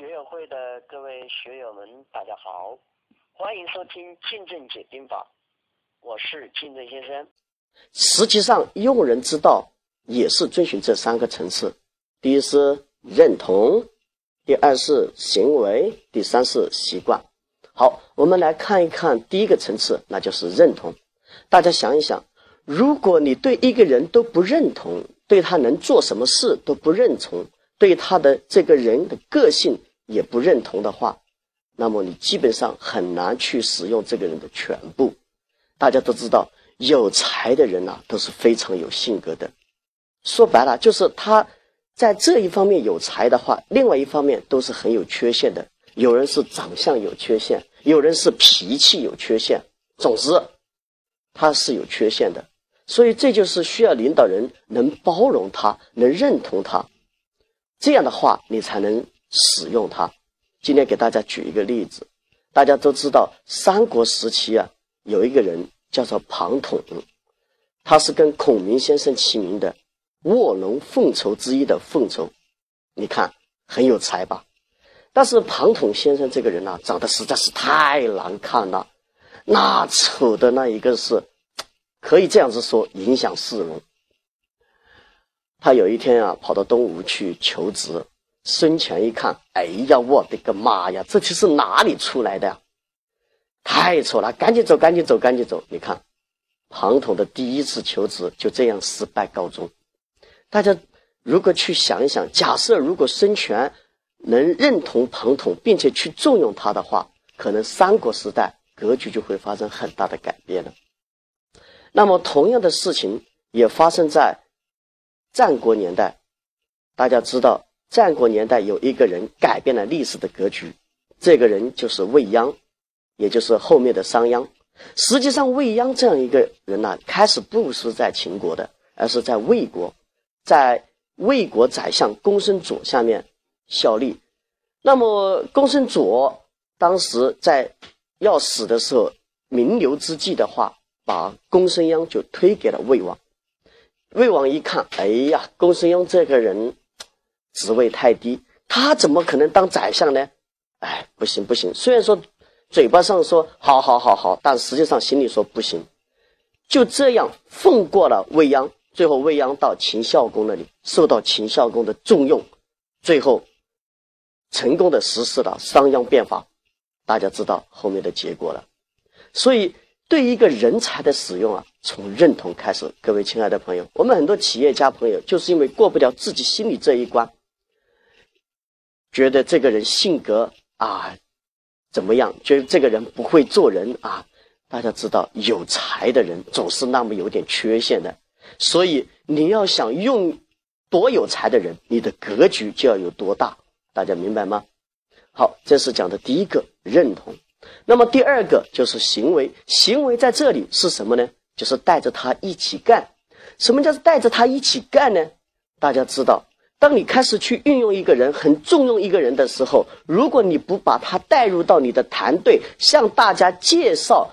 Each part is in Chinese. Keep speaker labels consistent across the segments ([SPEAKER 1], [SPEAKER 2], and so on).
[SPEAKER 1] 学友会的各位学友们，大家好，欢迎收听晋正解兵法，我是晋正先生。
[SPEAKER 2] 实际上，用人之道也是遵循这三个层次：第一是认同，第二是行为，第三是习惯。好，我们来看一看第一个层次，那就是认同。大家想一想，如果你对一个人都不认同，对他能做什么事都不认同，对他的这个人的个性也不认同的话，那么你基本上很难去使用这个人的全部。大家都知道，有才的人呐都是非常有性格的。说白了，就是他在这一方面有才的话，另外一方面都是很有缺陷的。有人是长相有缺陷，有人是脾气有缺陷，总之他是有缺陷的。所以这就是需要领导人能包容他，能认同他。这样的话，你才能使用它。今天给大家举一个例子，大家都知道三国时期啊，有一个人叫做庞统，他是跟孔明先生齐名的卧龙凤雏之一的凤雏，你看很有才吧？但是庞统先生这个人呢，长得实在是太难看了，那丑的那一个是，可以这样子说，影响市容。他有一天啊，跑到东吴去求职，孙权一看，哎呀，我的个妈呀，这题是哪里出来的呀？太丑了，赶紧走，赶紧走，赶紧走！你看，庞统的第一次求职就这样失败告终。大家如果去想一想，假设如果孙权能认同庞统，并且去重用他的话，可能三国时代格局就会发生很大的改变了。那么，同样的事情也发生在。战国年代，大家知道，战国年代有一个人改变了历史的格局，这个人就是未央，也就是后面的商鞅。实际上，未央这样一个人呢，开始不是在秦国的，而是在魏国，在魏国宰相公孙佐下面效力。那么，公孙佐当时在要死的时候，名留之际的话，把公孙鞅就推给了魏王。魏王一看，哎呀，公孙鞅这个人职位太低，他怎么可能当宰相呢？哎，不行不行！虽然说嘴巴上说好好好好，但实际上心里说不行。就这样奉过了未央，最后未央到秦孝公那里，受到秦孝公的重用，最后成功的实施了商鞅变法。大家知道后面的结果了。所以对一个人才的使用啊。从认同开始，各位亲爱的朋友，我们很多企业家朋友就是因为过不了自己心里这一关，觉得这个人性格啊怎么样，觉得这个人不会做人啊。大家知道，有才的人总是那么有点缺陷的，所以你要想用多有才的人，你的格局就要有多大，大家明白吗？好，这是讲的第一个认同。那么第二个就是行为，行为在这里是什么呢？就是带着他一起干，什么叫带着他一起干呢？大家知道，当你开始去运用一个人，很重用一个人的时候，如果你不把他带入到你的团队，向大家介绍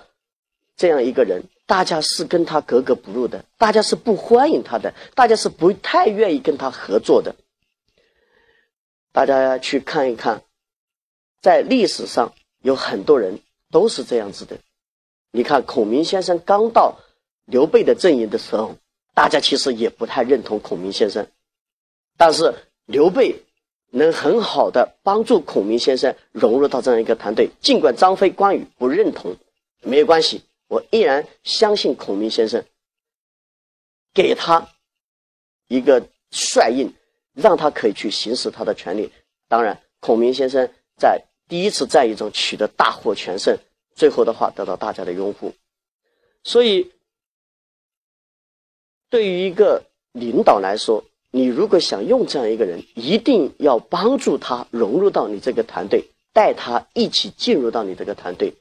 [SPEAKER 2] 这样一个人，大家是跟他格格不入的，大家是不欢迎他的，大家是不太愿意跟他合作的。大家去看一看，在历史上有很多人都是这样子的。你看，孔明先生刚到。刘备的阵营的时候，大家其实也不太认同孔明先生，但是刘备能很好的帮助孔明先生融入到这样一个团队。尽管张飞、关羽不认同，没有关系，我依然相信孔明先生，给他一个帅印，让他可以去行使他的权利。当然，孔明先生在第一次战役中取得大获全胜，最后的话得到大家的拥护，所以。对于一个领导来说，你如果想用这样一个人，一定要帮助他融入到你这个团队，带他一起进入到你这个团队。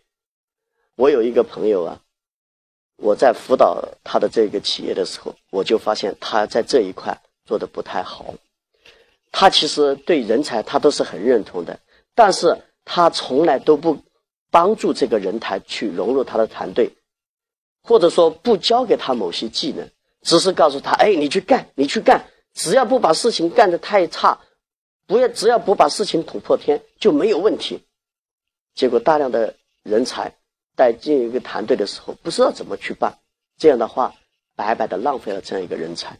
[SPEAKER 2] 我有一个朋友啊，我在辅导他的这个企业的时候，我就发现他在这一块做的不太好。他其实对人才他都是很认同的，但是他从来都不帮助这个人才去融入他的团队，或者说不教给他某些技能。只是告诉他，哎，你去干，你去干，只要不把事情干得太差，不要只要不把事情捅破天就没有问题。结果大量的人才带进一个团队的时候，不知道怎么去办，这样的话白白的浪费了这样一个人才。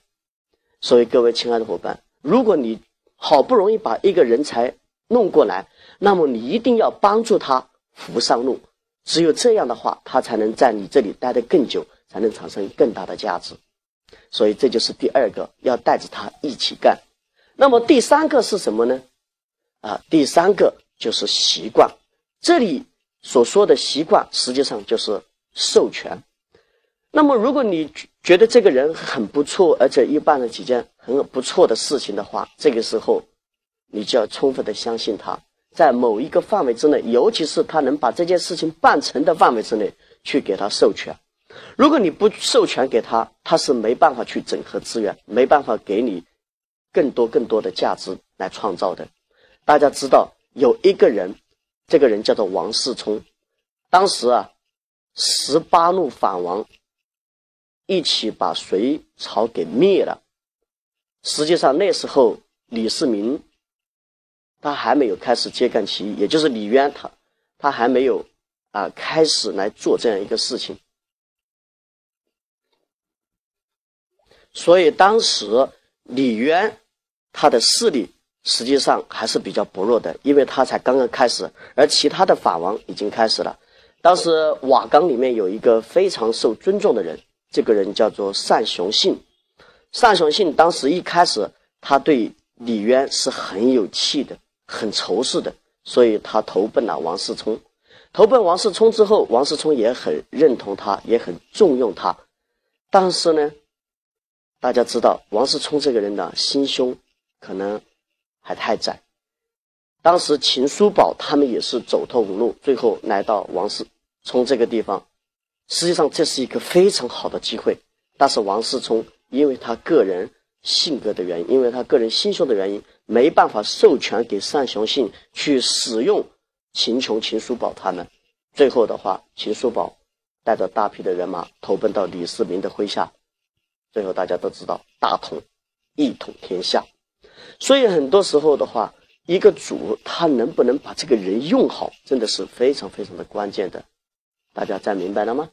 [SPEAKER 2] 所以各位亲爱的伙伴，如果你好不容易把一个人才弄过来，那么你一定要帮助他扶上路。只有这样的话，他才能在你这里待得更久，才能产生更大的价值。所以这就是第二个，要带着他一起干。那么第三个是什么呢？啊，第三个就是习惯。这里所说的习惯，实际上就是授权。那么，如果你觉得这个人很不错，而且又办了几件很不错的事情的话，这个时候你就要充分的相信他，在某一个范围之内，尤其是他能把这件事情办成的范围之内，去给他授权。如果你不授权给他，他是没办法去整合资源，没办法给你更多更多的价值来创造的。大家知道有一个人。这个人叫做王世充，当时啊，十八路反王一起把隋朝给灭了。实际上那时候李世民他还没有开始揭竿起义，也就是李渊他他还没有啊开始来做这样一个事情。所以当时李渊他的势力。实际上还是比较薄弱的，因为他才刚刚开始，而其他的法王已经开始了。当时瓦岗里面有一个非常受尊重的人，这个人叫做单雄信。单雄信当时一开始，他对李渊是很有气的，很仇视的，所以他投奔了王世充。投奔王世充之后，王世充也很认同他，也很重用他。但是呢，大家知道王世充这个人的心胸可能。还太窄。当时秦叔宝他们也是走投无路，最后来到王世充这个地方。实际上这是一个非常好的机会，但是王世充因为他个人性格的原因，因为他个人心胸的原因，没办法授权给单雄信去使用秦琼、秦叔宝他们。最后的话，秦叔宝带着大批的人马投奔到李世民的麾下。最后大家都知道，大统一统天下。所以很多时候的话，一个主他能不能把这个人用好，真的是非常非常的关键的。大家再明白了吗？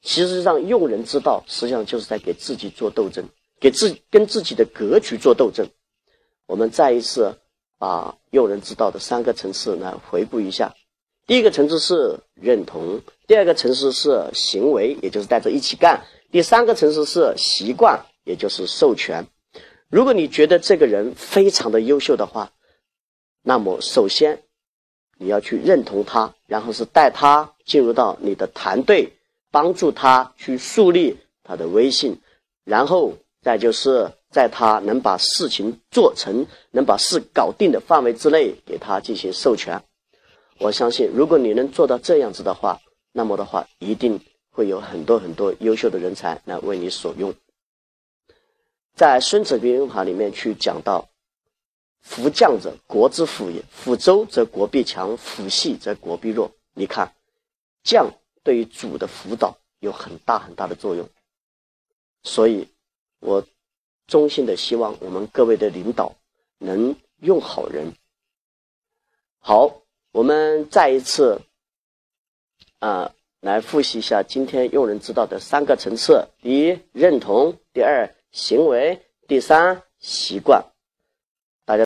[SPEAKER 2] 其实上用人之道，实际上就是在给自己做斗争，给自跟自己的格局做斗争。我们再一次把用人之道的三个层次来回顾一下：第一个层次是认同，第二个层次是行为，也就是带着一起干；第三个层次是习惯，也就是授权。如果你觉得这个人非常的优秀的话，那么首先你要去认同他，然后是带他进入到你的团队，帮助他去树立他的威信，然后再就是在他能把事情做成、能把事搞定的范围之内，给他进行授权。我相信，如果你能做到这样子的话，那么的话一定会有很多很多优秀的人才来为你所用。在《孙子兵法》里面去讲到：“夫将者，国之辅也。辅周则国必强，辅细则国必弱。”你看，将对于主的辅导有很大很大的作用。所以，我衷心的希望我们各位的领导能用好人。好，我们再一次啊，来复习一下今天用人之道的三个层次：第一，认同；第二，行为，第三习惯。